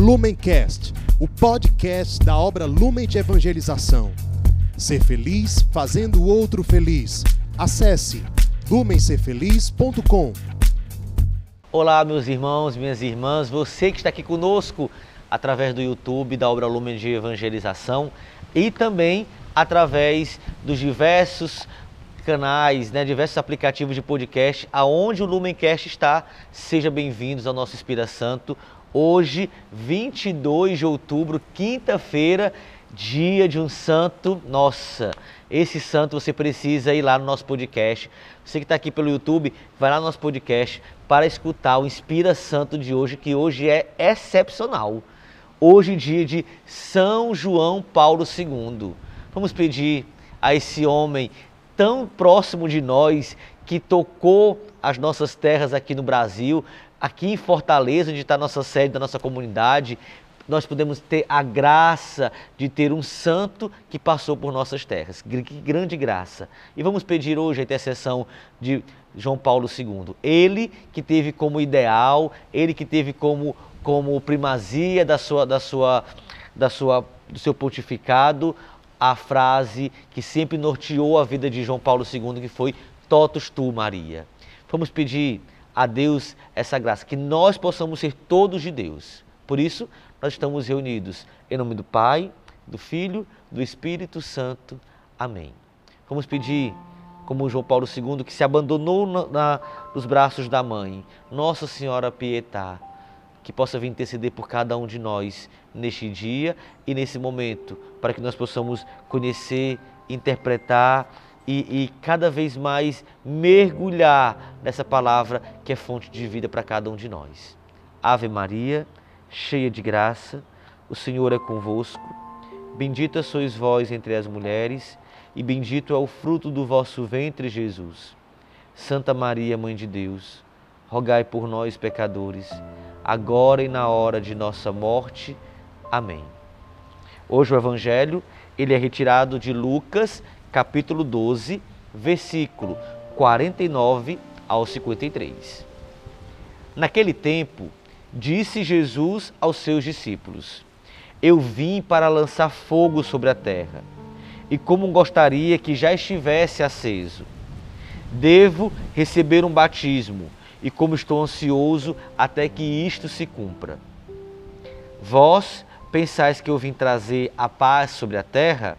Lumencast, o podcast da obra Lumen de Evangelização. Ser feliz fazendo o outro feliz. Acesse lumencerfeliz.com. Olá, meus irmãos, minhas irmãs, você que está aqui conosco através do YouTube da obra Lumen de Evangelização e também através dos diversos canais, né, diversos aplicativos de podcast, aonde o Lumencast está. Seja bem-vindos ao nosso Espírito Santo. Hoje, 22 de outubro, quinta-feira, dia de um santo. Nossa, esse santo você precisa ir lá no nosso podcast. Você que está aqui pelo YouTube, vai lá no nosso podcast para escutar o Inspira Santo de hoje, que hoje é excepcional. Hoje, dia de São João Paulo II. Vamos pedir a esse homem tão próximo de nós, que tocou as nossas terras aqui no Brasil, aqui em Fortaleza, onde está a nossa sede da nossa comunidade, nós podemos ter a graça de ter um santo que passou por nossas terras. Que grande graça. E vamos pedir hoje a intercessão de João Paulo II. Ele que teve como ideal, ele que teve como, como primazia da sua, da sua, da sua, do seu pontificado a frase que sempre norteou a vida de João Paulo II, que foi Totus tu, Maria. Vamos pedir a Deus essa graça, que nós possamos ser todos de Deus. Por isso, nós estamos reunidos em nome do Pai, do Filho, do Espírito Santo. Amém. Vamos pedir, como João Paulo II, que se abandonou na, na, nos braços da mãe, Nossa Senhora Pietá, que possa vir interceder por cada um de nós neste dia e nesse momento, para que nós possamos conhecer, interpretar e, e, cada vez mais mergulhar nessa palavra que é fonte de vida para cada um de nós. Ave Maria, cheia de graça, o Senhor é convosco. Bendita sois vós entre as mulheres, e bendito é o fruto do vosso ventre, Jesus. Santa Maria, Mãe de Deus, rogai por nós, pecadores, agora e na hora de nossa morte. Amém. Hoje o evangelho, ele é retirado de Lucas, capítulo 12, versículo 49 ao 53. Naquele tempo, disse Jesus aos seus discípulos: Eu vim para lançar fogo sobre a terra, e como gostaria que já estivesse aceso. Devo receber um batismo, e como estou ansioso até que isto se cumpra. Vós Pensais que eu vim trazer a paz sobre a terra?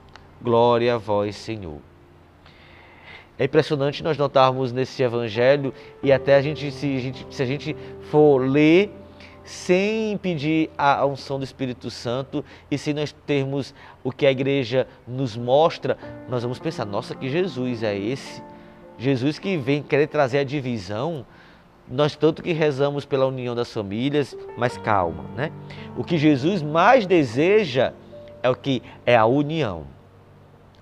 Glória a vós, Senhor. É impressionante nós notarmos nesse evangelho e até a gente se, a gente, se a gente for ler sem pedir a unção do Espírito Santo e sem nós termos o que a igreja nos mostra, nós vamos pensar: nossa, que Jesus é esse? Jesus que vem querer trazer a divisão, nós tanto que rezamos pela união das famílias, mas calma, né? O que Jesus mais deseja é o que é a união.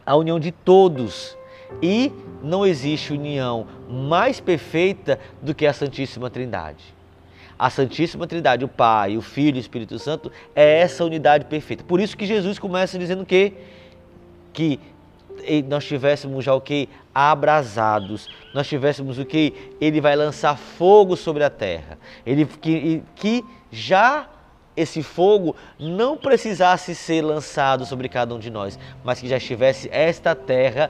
A união de todos. E não existe união mais perfeita do que a Santíssima Trindade. A Santíssima Trindade, o Pai, o Filho e o Espírito Santo, é essa unidade perfeita. Por isso que Jesus começa dizendo que que nós tivéssemos já o que? Abrasados. Nós tivéssemos o que? Ele vai lançar fogo sobre a terra. Ele que, que já esse fogo não precisasse ser lançado sobre cada um de nós, mas que já estivesse esta terra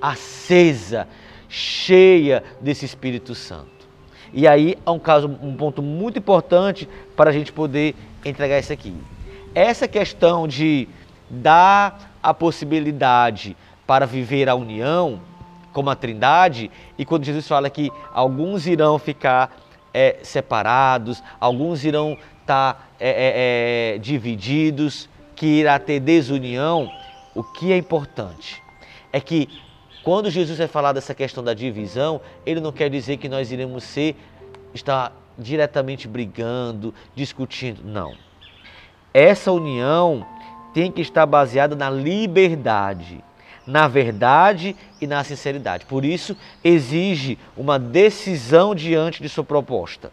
acesa, cheia desse Espírito Santo. E aí há um caso, um ponto muito importante para a gente poder entregar isso aqui. Essa questão de dar a possibilidade para viver a união como a Trindade, e quando Jesus fala que alguns irão ficar é, separados, alguns irão estar tá, é, é, é, divididos, que irá ter desunião, o que é importante é que quando Jesus vai falar dessa questão da divisão, ele não quer dizer que nós iremos ser estar diretamente brigando, discutindo. Não. Essa união tem que estar baseada na liberdade, na verdade e na sinceridade. Por isso, exige uma decisão diante de sua proposta.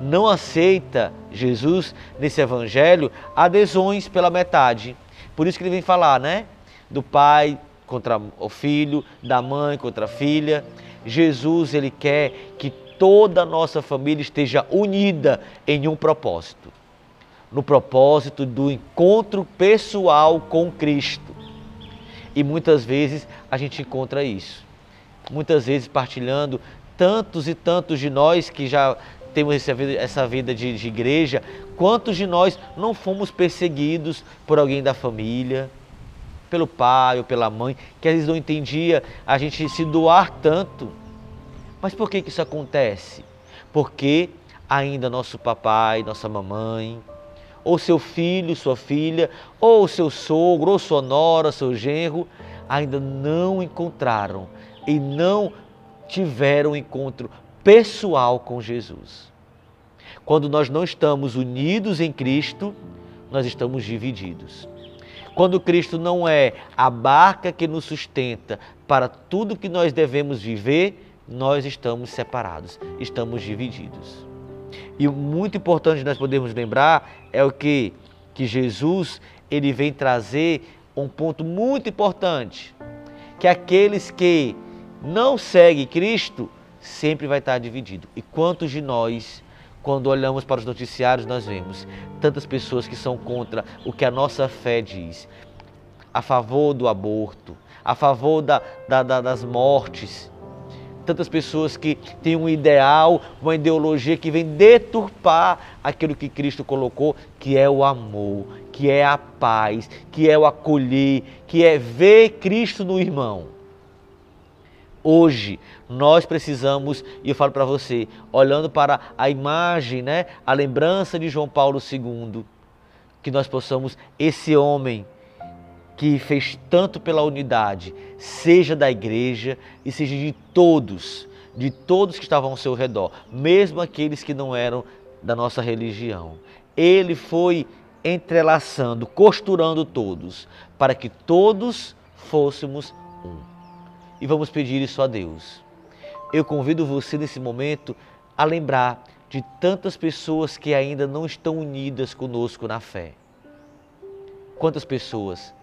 Não aceita Jesus nesse evangelho adesões pela metade. Por isso que ele vem falar, né? Do pai contra o filho, da mãe contra a filha. Jesus, ele quer que toda a nossa família esteja unida em um propósito. No propósito do encontro pessoal com Cristo. E muitas vezes a gente encontra isso. Muitas vezes partilhando tantos e tantos de nós que já temos essa vida de, de igreja, quantos de nós não fomos perseguidos por alguém da família, pelo pai ou pela mãe, que às vezes não entendia a gente se doar tanto. Mas por que, que isso acontece? Porque ainda nosso papai, nossa mamãe, ou seu filho, sua filha, ou seu sogro, ou sua nora, seu genro, ainda não encontraram e não tiveram encontro pessoal com Jesus. Quando nós não estamos unidos em Cristo, nós estamos divididos. Quando Cristo não é a barca que nos sustenta para tudo que nós devemos viver, nós estamos separados, estamos divididos. E muito importante nós podemos lembrar é o que que Jesus ele vem trazer um ponto muito importante, que aqueles que não seguem Cristo sempre vai estar dividido. E quantos de nós quando olhamos para os noticiários, nós vemos tantas pessoas que são contra o que a nossa fé diz, a favor do aborto, a favor da, da, da, das mortes. Tantas pessoas que têm um ideal, uma ideologia que vem deturpar aquilo que Cristo colocou, que é o amor, que é a paz, que é o acolher, que é ver Cristo no irmão. Hoje nós precisamos, e eu falo para você, olhando para a imagem, né, a lembrança de João Paulo II, que nós possamos, esse homem que fez tanto pela unidade, seja da igreja e seja de todos, de todos que estavam ao seu redor, mesmo aqueles que não eram da nossa religião. Ele foi entrelaçando, costurando todos, para que todos fôssemos um e vamos pedir isso a Deus. Eu convido você nesse momento a lembrar de tantas pessoas que ainda não estão unidas conosco na fé. Quantas pessoas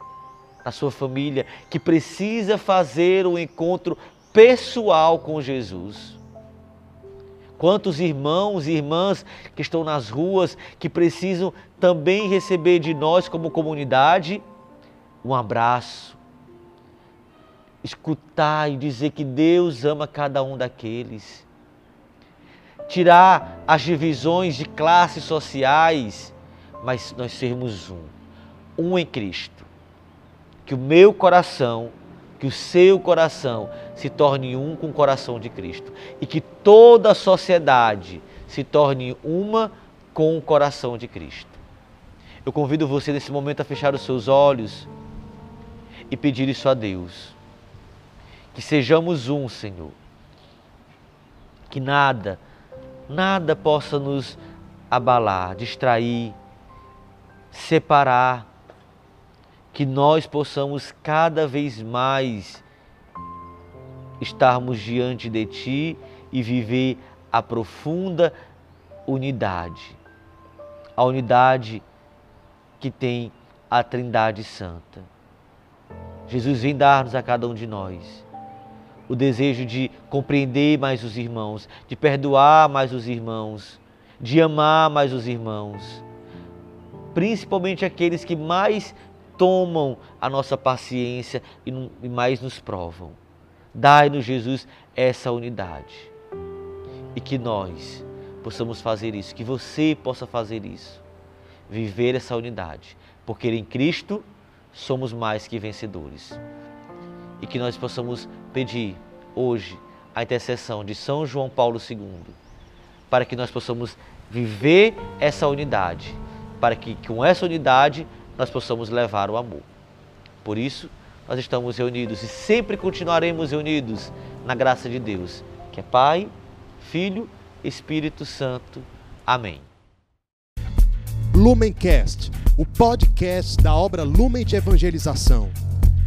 na sua família que precisa fazer um encontro pessoal com Jesus? Quantos irmãos e irmãs que estão nas ruas que precisam também receber de nós como comunidade um abraço, escutar e dizer que Deus ama cada um daqueles. Tirar as divisões de classes sociais, mas nós sermos um, um em Cristo. Que o meu coração, que o seu coração se torne um com o coração de Cristo e que toda a sociedade se torne uma com o coração de Cristo. Eu convido você nesse momento a fechar os seus olhos e pedir isso a Deus que sejamos um, Senhor. Que nada, nada possa nos abalar, distrair, separar. Que nós possamos cada vez mais estarmos diante de Ti e viver a profunda unidade. A unidade que tem a Trindade Santa. Jesus vem dar-nos a cada um de nós o desejo de compreender mais os irmãos, de perdoar mais os irmãos, de amar mais os irmãos, principalmente aqueles que mais tomam a nossa paciência e mais nos provam. Dai-nos, Jesus, essa unidade. E que nós possamos fazer isso, que você possa fazer isso, viver essa unidade, porque em Cristo somos mais que vencedores e que nós possamos pedir hoje a intercessão de São João Paulo II, para que nós possamos viver essa unidade, para que com essa unidade nós possamos levar o amor. Por isso, nós estamos reunidos e sempre continuaremos reunidos na graça de Deus, que é Pai, Filho Espírito Santo. Amém. Lumencast, o podcast da obra Lumen de Evangelização.